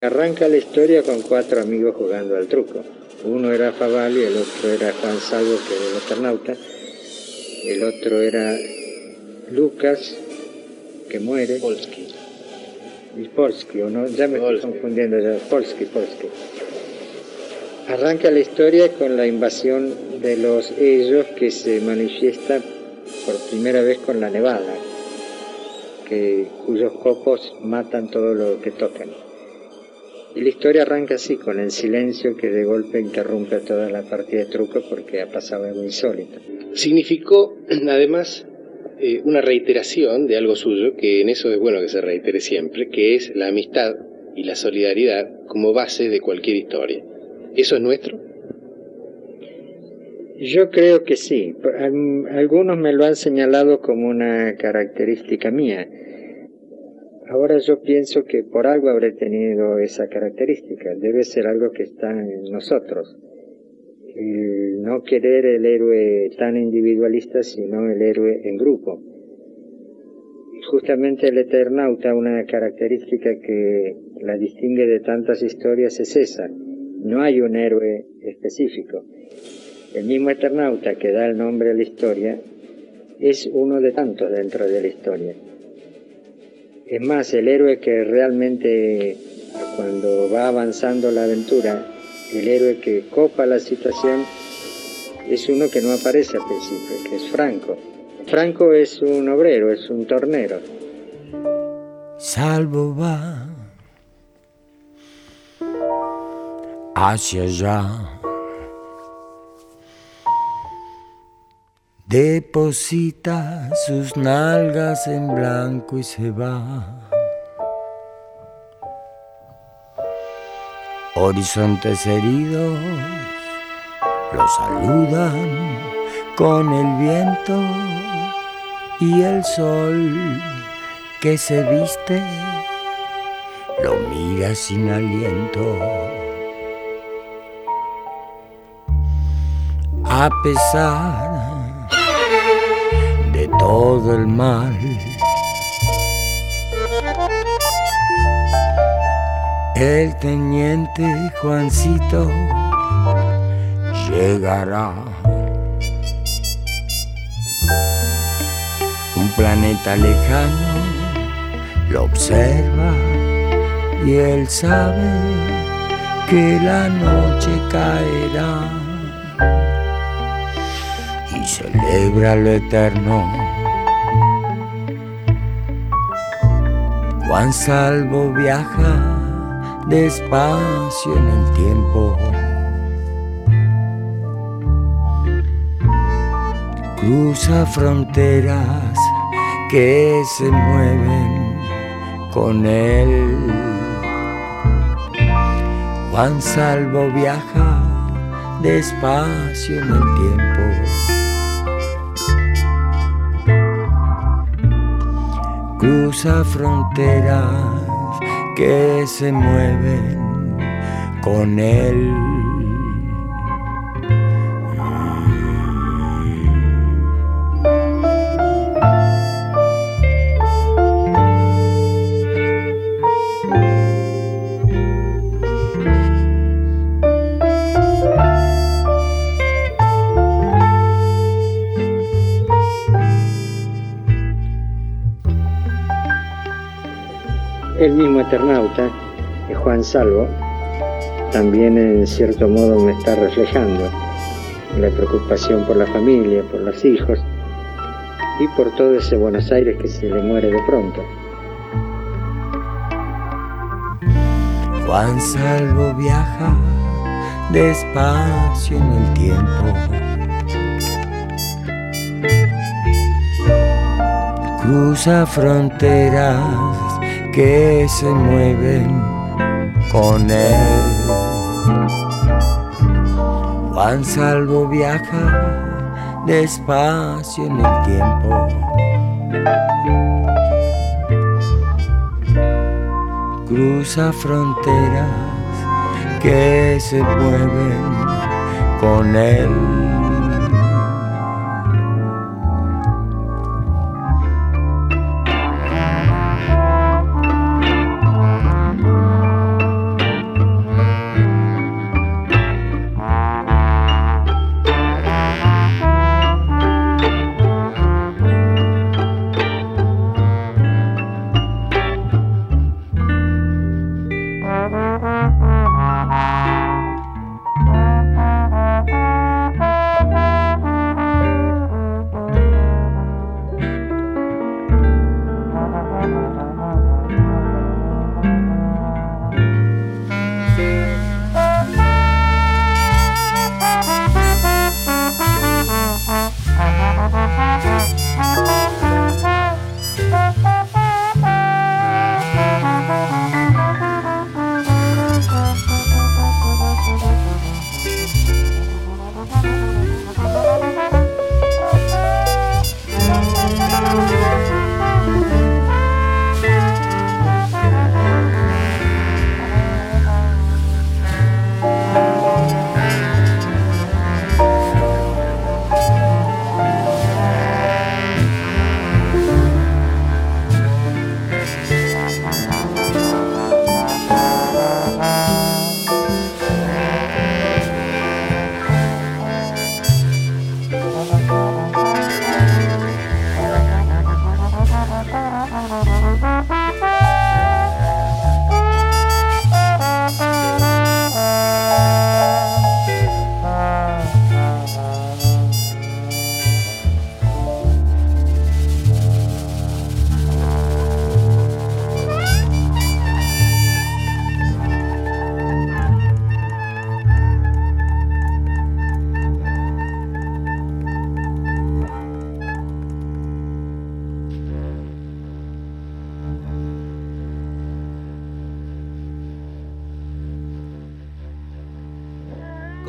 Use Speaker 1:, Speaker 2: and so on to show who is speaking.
Speaker 1: Arranca la historia con cuatro amigos jugando al truco. Uno era Favali, el otro era Juan Salvo, que era el Eternauta, el otro era Lucas, que muere.
Speaker 2: Polsky.
Speaker 1: Y Polsky, ¿o no? Ya me
Speaker 2: Polsky.
Speaker 1: estoy confundiendo ya. Polsky, Polsky. Arranca la historia con la invasión de los ellos que se manifiesta por primera vez con la nevada, que, cuyos copos matan todo lo que tocan. Y la historia arranca así, con el silencio que de golpe interrumpe toda la partida de truco porque ha pasado algo insólito.
Speaker 2: Significó, además, eh, una reiteración de algo suyo, que en eso es bueno que se reitere siempre, que es la amistad y la solidaridad como base de cualquier historia. ¿Eso es nuestro?
Speaker 1: Yo creo que sí. Al- Algunos me lo han señalado como una característica mía. Ahora yo pienso que por algo habré tenido esa característica. Debe ser algo que está en nosotros. El no querer el héroe tan individualista, sino el héroe en grupo. Justamente el Eternauta, una característica que la distingue de tantas historias es esa. No hay un héroe específico. El mismo Eternauta que da el nombre a la historia es uno de tantos dentro de la historia. Es más, el héroe que realmente cuando va avanzando la aventura, el héroe que copa la situación es uno que no aparece al principio, que es Franco. Franco es un obrero, es un tornero.
Speaker 3: Salvo va hacia allá. Deposita sus nalgas en blanco y se va. Horizontes heridos lo saludan con el viento y el sol que se viste lo mira sin aliento. A pesar todo el mal, el teniente Juancito llegará. Un planeta lejano lo observa y él sabe que la noche caerá y celebra lo eterno. Juan Salvo viaja despacio en el tiempo. Cruza fronteras que se mueven con él. Juan Salvo viaja despacio en el tiempo. Cruza fronteras que se mueven con él.
Speaker 1: Mismo Eternauta, Juan Salvo, también en cierto modo me está reflejando la preocupación por la familia, por los hijos y por todo ese Buenos Aires que se le muere de pronto.
Speaker 3: Juan Salvo viaja despacio en el tiempo. Cruza fronteras que se mueven con él. Juan Salvo viaja despacio en el tiempo. Cruza fronteras que se mueven con él. Bye.